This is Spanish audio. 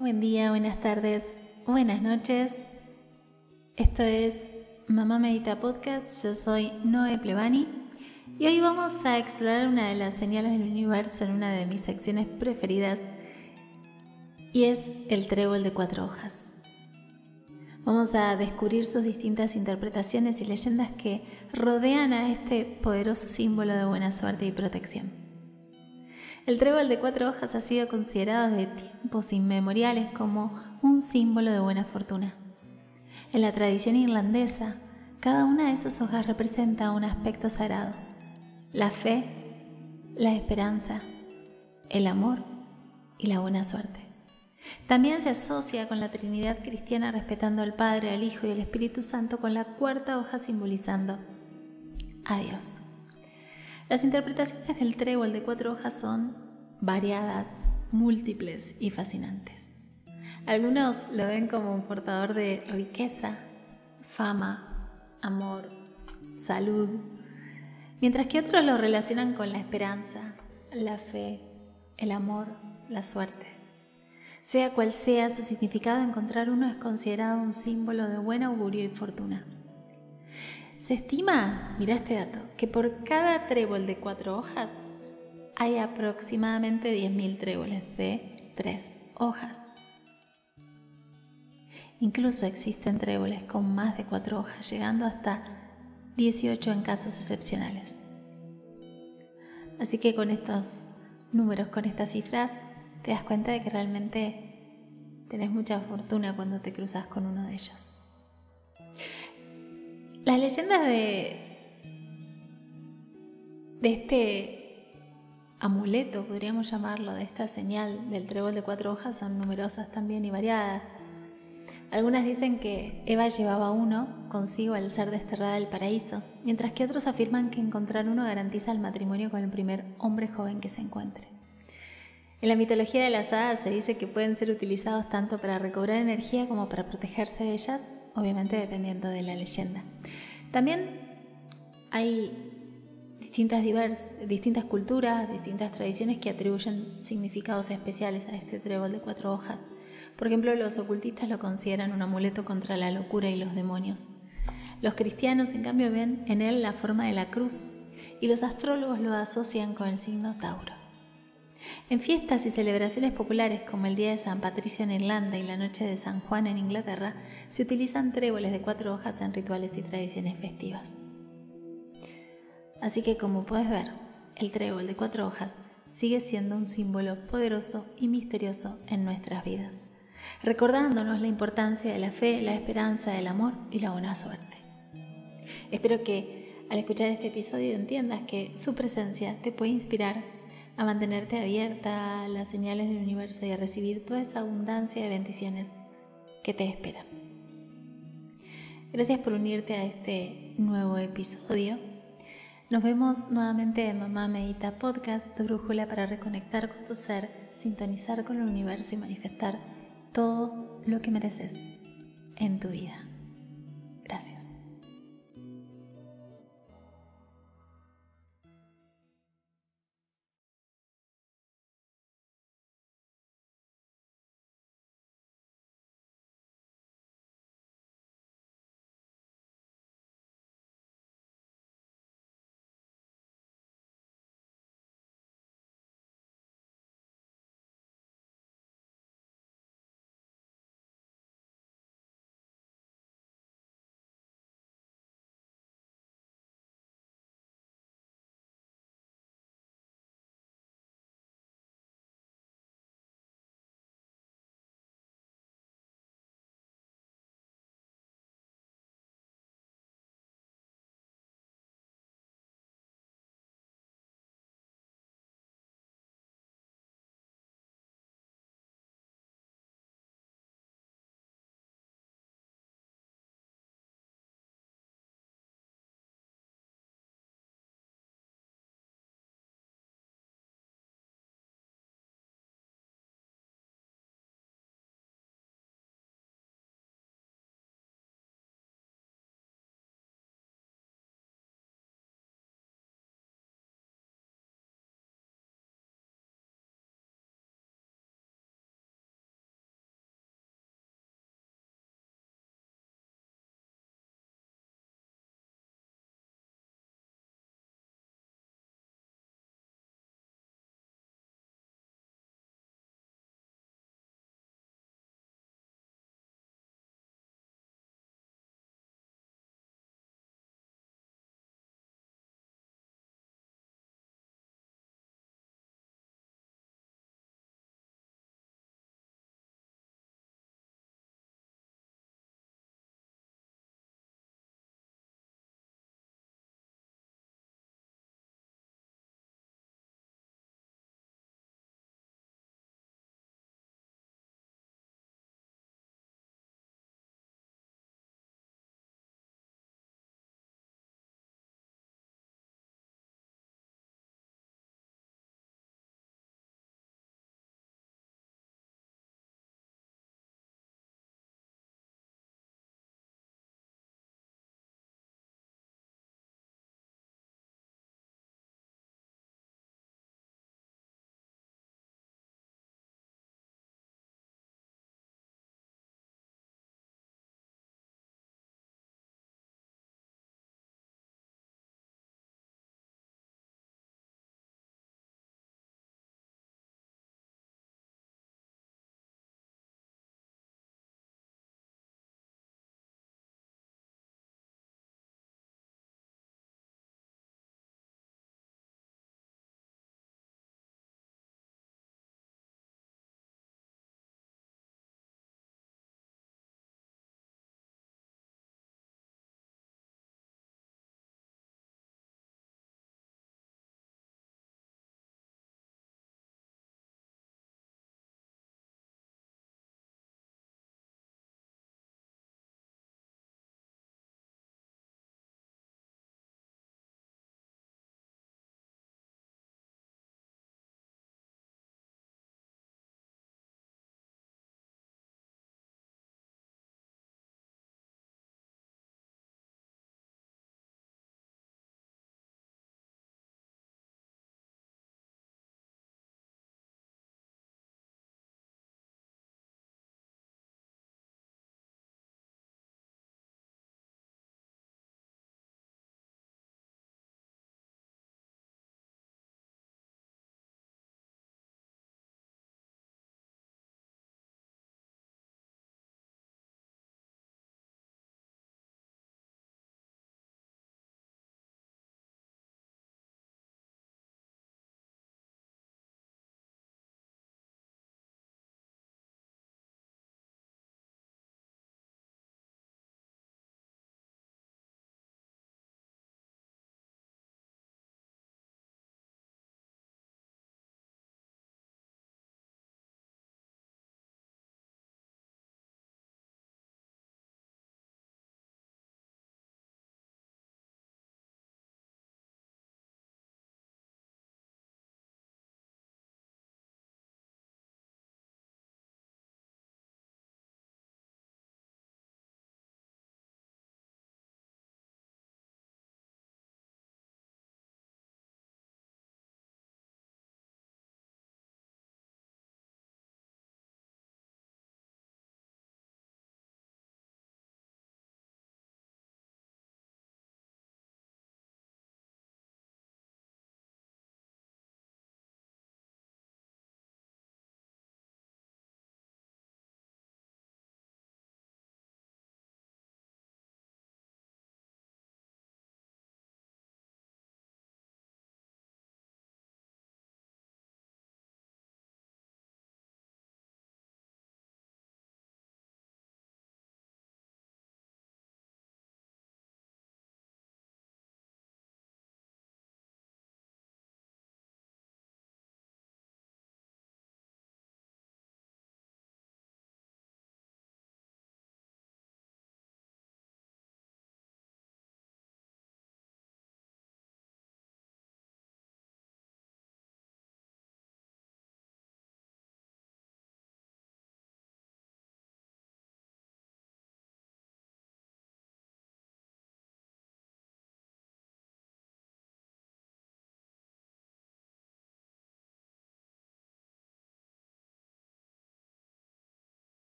Buen día, buenas tardes, buenas noches. Esto es Mamá Medita Podcast. Yo soy Noé Plebani y hoy vamos a explorar una de las señales del universo en una de mis secciones preferidas y es el trébol de cuatro hojas. Vamos a descubrir sus distintas interpretaciones y leyendas que rodean a este poderoso símbolo de buena suerte y protección. El trébol de cuatro hojas ha sido considerado desde tiempos inmemoriales como un símbolo de buena fortuna. En la tradición irlandesa, cada una de esas hojas representa un aspecto sagrado, la fe, la esperanza, el amor y la buena suerte. También se asocia con la Trinidad cristiana respetando al Padre, al Hijo y al Espíritu Santo con la cuarta hoja simbolizando a Dios. Las interpretaciones del trébol de cuatro hojas son variadas, múltiples y fascinantes. Algunos lo ven como un portador de riqueza, fama, amor, salud, mientras que otros lo relacionan con la esperanza, la fe, el amor, la suerte. Sea cual sea su significado, encontrar uno es considerado un símbolo de buen augurio y fortuna. Se estima, mira este dato, que por cada trébol de cuatro hojas hay aproximadamente 10.000 tréboles de tres hojas. Incluso existen tréboles con más de cuatro hojas, llegando hasta 18 en casos excepcionales. Así que con estos números, con estas cifras, te das cuenta de que realmente tenés mucha fortuna cuando te cruzas con uno de ellos. Las leyendas de, de este amuleto, podríamos llamarlo, de esta señal del trébol de cuatro hojas son numerosas también y variadas. Algunas dicen que Eva llevaba uno consigo al ser desterrada del paraíso, mientras que otros afirman que encontrar uno garantiza el matrimonio con el primer hombre joven que se encuentre. En la mitología de las hadas se dice que pueden ser utilizados tanto para recobrar energía como para protegerse de ellas obviamente dependiendo de la leyenda. También hay distintas, distintas culturas, distintas tradiciones que atribuyen significados especiales a este trébol de cuatro hojas. Por ejemplo, los ocultistas lo consideran un amuleto contra la locura y los demonios. Los cristianos, en cambio, ven en él la forma de la cruz y los astrólogos lo asocian con el signo Tauro. En fiestas y celebraciones populares como el Día de San Patricio en Irlanda y la Noche de San Juan en Inglaterra, se utilizan tréboles de cuatro hojas en rituales y tradiciones festivas. Así que como puedes ver, el trébol de cuatro hojas sigue siendo un símbolo poderoso y misterioso en nuestras vidas, recordándonos la importancia de la fe, la esperanza, el amor y la buena suerte. Espero que al escuchar este episodio entiendas que su presencia te puede inspirar a mantenerte abierta a las señales del universo y a recibir toda esa abundancia de bendiciones que te esperan. Gracias por unirte a este nuevo episodio. Nos vemos nuevamente en Mamá Medita Podcast, tu brújula para reconectar con tu ser, sintonizar con el universo y manifestar todo lo que mereces en tu vida. Gracias.